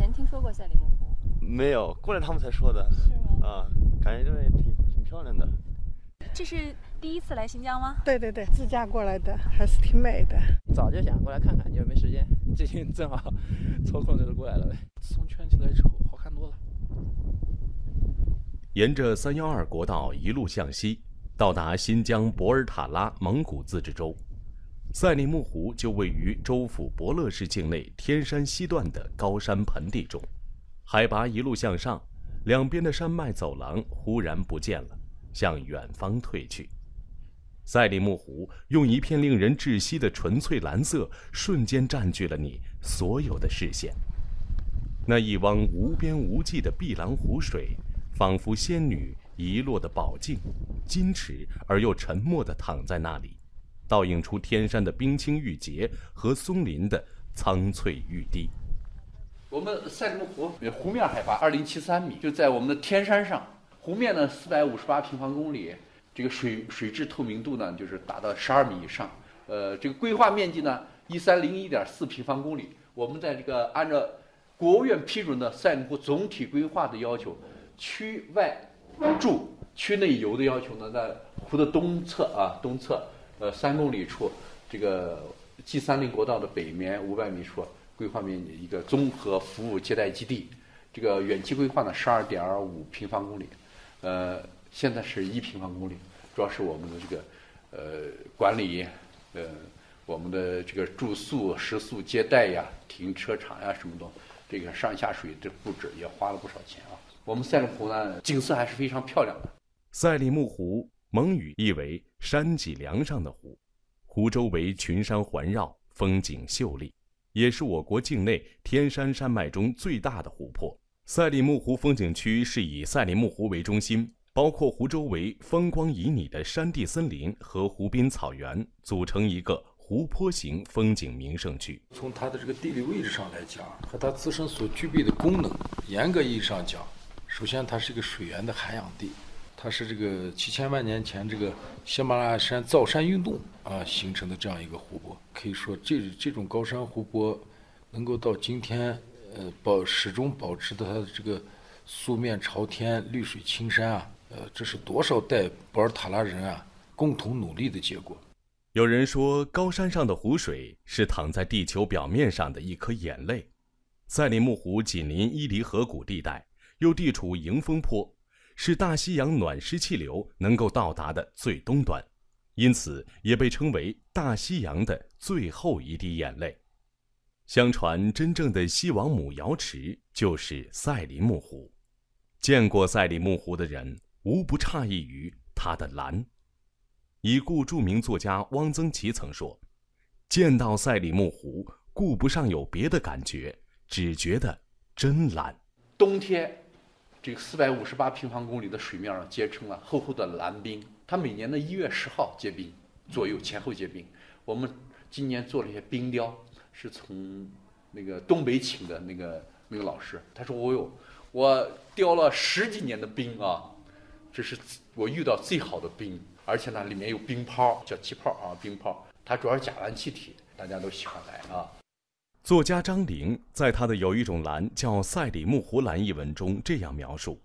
前听说过赛里木湖？没有，过来他们才说的。是吗？啊，感觉这边也挺挺漂亮的。这是第一次来新疆吗？对对对，自驾过来的，还是挺美的。早就想过来看看，就是没时间，最近正好抽空就是过来了呗。自从圈起来之后，好看多了。沿着三幺二国道一路向西，到达新疆博尔塔拉蒙古自治州，赛里木湖就位于州府博乐市境内天山西段的高山盆地中。海拔一路向上，两边的山脉走廊忽然不见了，向远方退去。赛里木湖用一片令人窒息的纯粹蓝色，瞬间占据了你所有的视线。那一汪无边无际的碧蓝湖水。仿佛仙女遗落的宝镜，矜持而又沉默地躺在那里，倒映出天山的冰清玉洁和松林的苍翠欲滴。我们赛里木湖湖面海拔二零七三米，就在我们的天山上。湖面呢四百五十八平方公里，这个水水质透明度呢就是达到十二米以上。呃，这个规划面积呢一三零一点四平方公里。我们在这个按照国务院批准的赛里木湖总体规划的要求。区外住、区内游的要求呢，在湖的东侧啊，东侧呃三公里处，这个 G 三零国道的北面五百米处，规划面积一个综合服务接待基地。这个远期规划呢，十二点五平方公里，呃，现在是一平方公里，主要是我们的这个呃管理，呃，我们的这个住宿、食宿、接待呀、停车场呀什么的，这个上下水这布置也花了不少钱啊。我们赛里木湖呢，景色还是非常漂亮的。赛里木湖蒙语意为“山脊梁上的湖”，湖周围群山环绕，风景秀丽，也是我国境内天山山脉中最大的湖泊。赛里木湖风景区是以赛里木湖为中心，包括湖周围风光旖旎的山地森林和湖滨草原，组成一个湖泊型风景名胜区。从它的这个地理位置上来讲，和它自身所具备的功能，严格意义上讲。首先，它是一个水源的涵养地，它是这个七千万年前这个喜马拉雅山造山运动啊形成的这样一个湖泊。可以说，这这种高山湖泊能够到今天，呃，保始终保持的它的这个素面朝天、绿水青山啊，呃，这是多少代博尔塔拉人啊共同努力的结果。有人说，高山上的湖水是躺在地球表面上的一颗眼泪。赛里木湖紧邻伊犁河谷地带。又地处迎风坡，是大西洋暖湿气流能够到达的最东端，因此也被称为大西洋的最后一滴眼泪。相传，真正的西王母瑶池就是赛里木湖。见过赛里木湖的人，无不诧异于它的蓝。已故著名作家汪曾祺曾说：“见到赛里木湖，顾不上有别的感觉，只觉得真蓝。”冬天。这个四百五十八平方公里的水面上结成了厚厚的蓝冰，它每年的一月十号结冰，左右前后结冰。我们今年做了一些冰雕，是从那个东北请的那个那个老师，他说：“哦哟，我雕了十几年的冰啊，这是我遇到最好的冰，而且呢里面有冰泡，叫气泡啊，冰泡，它主要是甲烷气体，大家都喜欢来啊。”作家张玲在他的《有一种蓝叫赛里木湖蓝》一文中这样描述：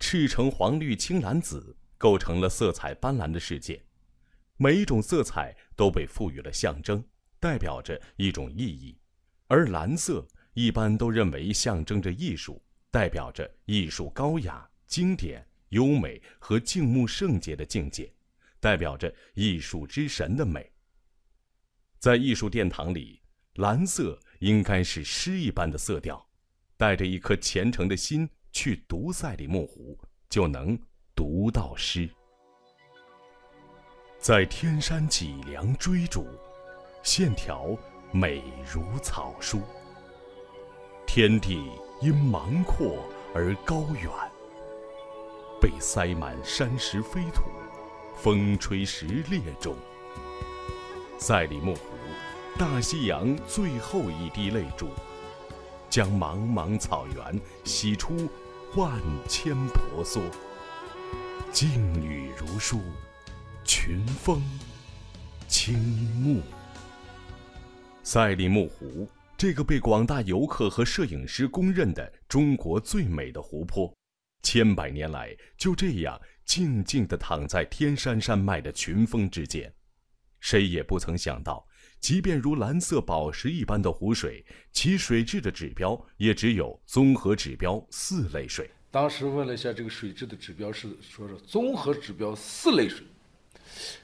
赤橙黄绿青蓝紫构成了色彩斑斓的世界，每一种色彩都被赋予了象征，代表着一种意义。而蓝色一般都认为象征着艺术，代表着艺术高雅、经典、优美和静穆圣洁的境界，代表着艺术之神的美。在艺术殿堂里。蓝色应该是诗一般的色调，带着一颗虔诚的心去读赛里木湖，就能读到诗。在天山脊梁追逐，线条美如草书。天地因茫阔而高远，被塞满山石飞土，风吹石裂中。赛里木湖。大西洋最后一滴泪珠，将茫茫草原洗出万千婆娑。静语如书，群峰倾慕。赛里木湖这个被广大游客和摄影师公认的中国最美的湖泊，千百年来就这样静静地躺在天山山脉的群峰之间。谁也不曾想到，即便如蓝色宝石一般的湖水，其水质的指标也只有综合指标四类水。当时问了一下这个水质的指标是说是综合指标四类水。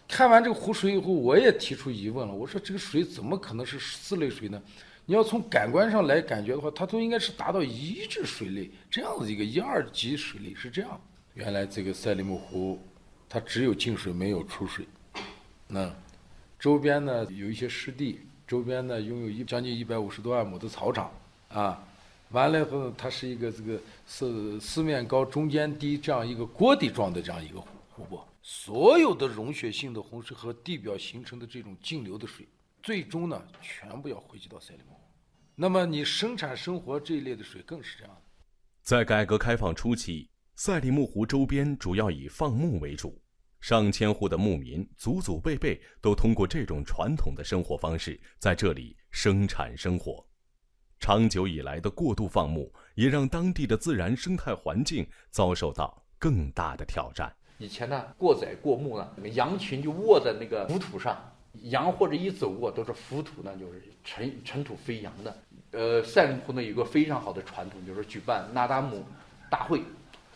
看完这个湖水以后，我也提出疑问了。我说这个水怎么可能是四类水呢？你要从感官上来感觉的话，它都应该是达到一至水类这样子一个一二级水类是这样。原来这个赛里木湖，它只有进水没有出水。那周边呢有一些湿地，周边呢拥有一将近一百五十多万亩的草场啊。完了以后，它是一个这个四四面高、中间低这样一个锅底状的这样一个湖湖泊。所有的溶血性的洪水和地表形成的这种径流的水，最终呢全部要汇集到赛里木湖。那么你生产生活这一类的水更是这样的。在改革开放初期，赛里木湖周边主要以放牧为主，上千户的牧民祖祖辈辈都通过这种传统的生活方式在这里生产生活。长久以来的过度放牧，也让当地的自然生态环境遭受到更大的挑战。以前呢，过载过牧呢，羊群就卧在那个浮土上，羊或者一走过都是浮土呢，就是尘尘土飞扬的。呃，赛里木湖呢有个非常好的传统，就是举办那达慕大会。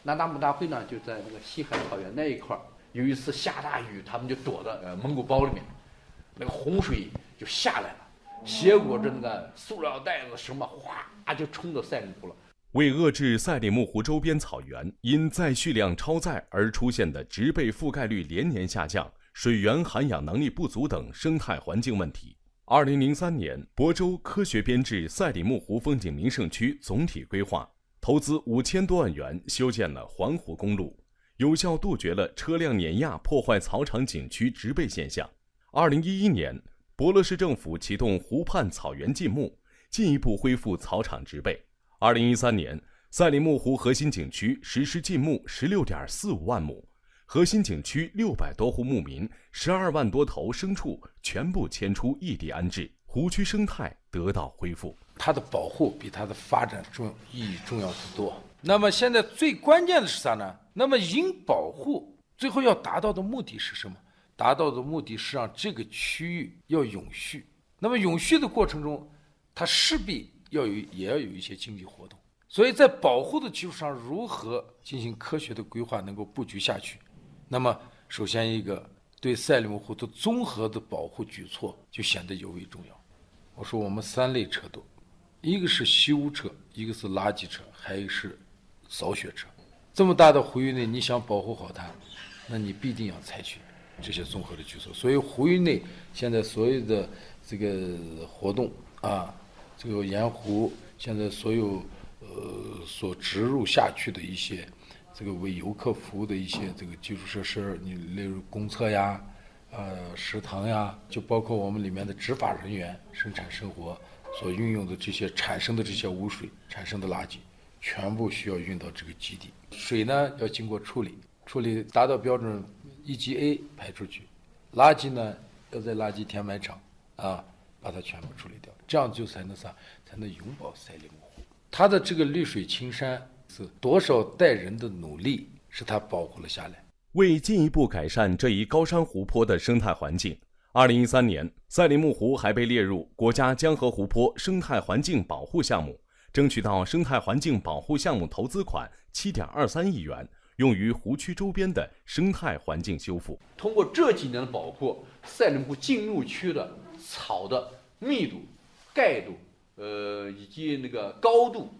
那达慕大会呢就在那个西海草原那一块儿。有一次下大雨，他们就躲在呃蒙古包里面，那个洪水就下来了。结果这那个塑料袋子什么哗就冲到赛里木湖了。为遏制赛里木湖周边草原因载蓄量超载而出现的植被覆盖率连年下降、水源涵养能力不足等生态环境问题，二零零三年，亳州科学编制赛里木湖风景名胜区总体规划，投资五千多万元修建了环湖公路，有效杜绝了车辆碾压破坏草场景区植被现象。二零一一年。博乐市政府启动湖畔草原禁牧，进一步恢复草场植被。二零一三年，赛里木湖核心景区实施禁牧十六点四五万亩，核心景区六百多户牧民、十二万多头牲畜全部迁出异地安置，湖区生态得到恢复。它的保护比它的发展重意义重要得多。那么现在最关键的是啥呢？那么应保护最后要达到的目的是什么？达到的目的是让这个区域要永续。那么永续的过程中，它势必要有也要有一些经济活动。所以在保护的基础上，如何进行科学的规划，能够布局下去？那么首先一个对赛里木湖的综合的保护举措就显得尤为重要。我说我们三类车多，一个是修车，一个是垃圾车，还有是扫雪车。这么大的湖域内，你想保护好它，那你必定要采取。这些综合的举措，所以湖域内现在所有的这个活动啊，这个沿湖现在所有呃所植入下去的一些这个为游客服务的一些这个基础设施，你例如公厕呀、呃食堂呀，就包括我们里面的执法人员生产生活所运用的这些产生的这些污水产生的垃圾，全部需要运到这个基地。水呢要经过处理，处理达到标准。一级 A 排出去，垃圾呢要在垃圾填埋场啊把它全部处理掉，这样就才能啥？才能永保赛里木湖。它的这个绿水青山是多少代人的努力使它保护了下来。为进一步改善这一高山湖泊的生态环境，二零一三年赛里木湖还被列入国家江河湖泊生态环境保护项目，争取到生态环境保护项目投资款七点二三亿元。用于湖区周边的生态环境修复。通过这几年的保护，赛里木湖进入区的草的密度、盖度，呃，以及那个高度，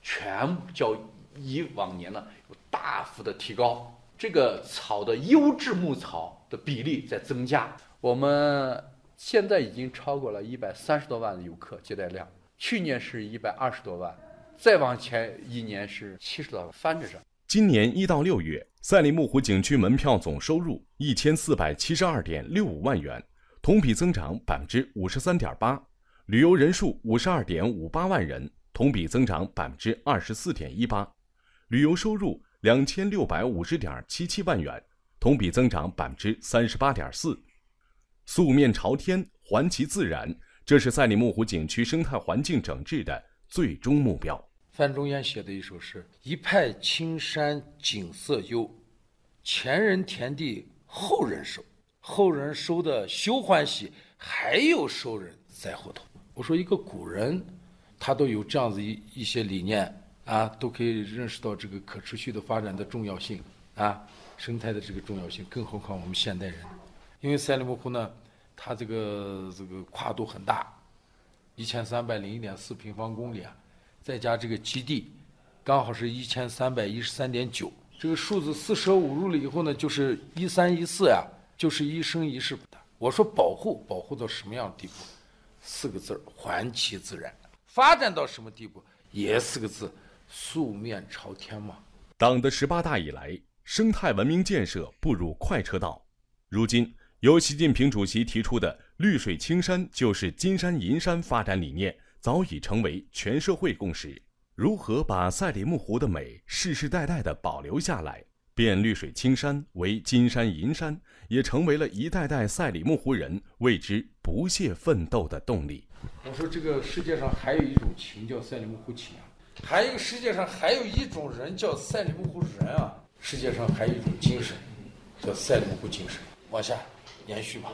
全部较以往年呢有大幅的提高。这个草的优质牧草的比例在增加。我们现在已经超过了一百三十多万的游客接待量，去年是一百二十多万，再往前一年是七十多万，翻着涨。今年一到六月，赛里木湖景区门票总收入一千四百七十二点六五万元，同比增长百分之五十三点八；旅游人数五十二点五八万人，同比增长百分之二十四点一八；旅游收入两千六百五十点七七万元，同比增长百分之三十八点四。素面朝天，环其自然，这是赛里木湖景区生态环境整治的最终目标。范仲淹写的一首诗：“一派青山景色优，前人田地后人收。后人收的休欢喜，还有收人在后头。”我说，一个古人，他都有这样子一一些理念啊，都可以认识到这个可持续的发展的重要性啊，生态的这个重要性。更何况我们现代人，因为赛里木湖呢，它这个这个跨度很大，一千三百零一点四平方公里啊。再加这个基地，刚好是一千三百一十三点九。这个数字四舍五入了以后呢，就是一三一四呀，就是一生一世。我说保护，保护到什么样的地步？四个字儿：还其自然。发展到什么地步？也四个字：素面朝天嘛。党的十八大以来，生态文明建设步入快车道。如今，由习近平主席提出的“绿水青山就是金山银山”发展理念。早已成为全社会共识。如何把赛里木湖的美世世代代的保留下来，变绿水青山为金山银山，也成为了一代代赛里木湖人为之不懈奋斗的动力。我说，这个世界上还有一种情叫赛里木湖情啊，还有世界上还有一种人叫赛里木湖人啊，世界上还有一种精神叫赛里木湖精神。往下延续吧。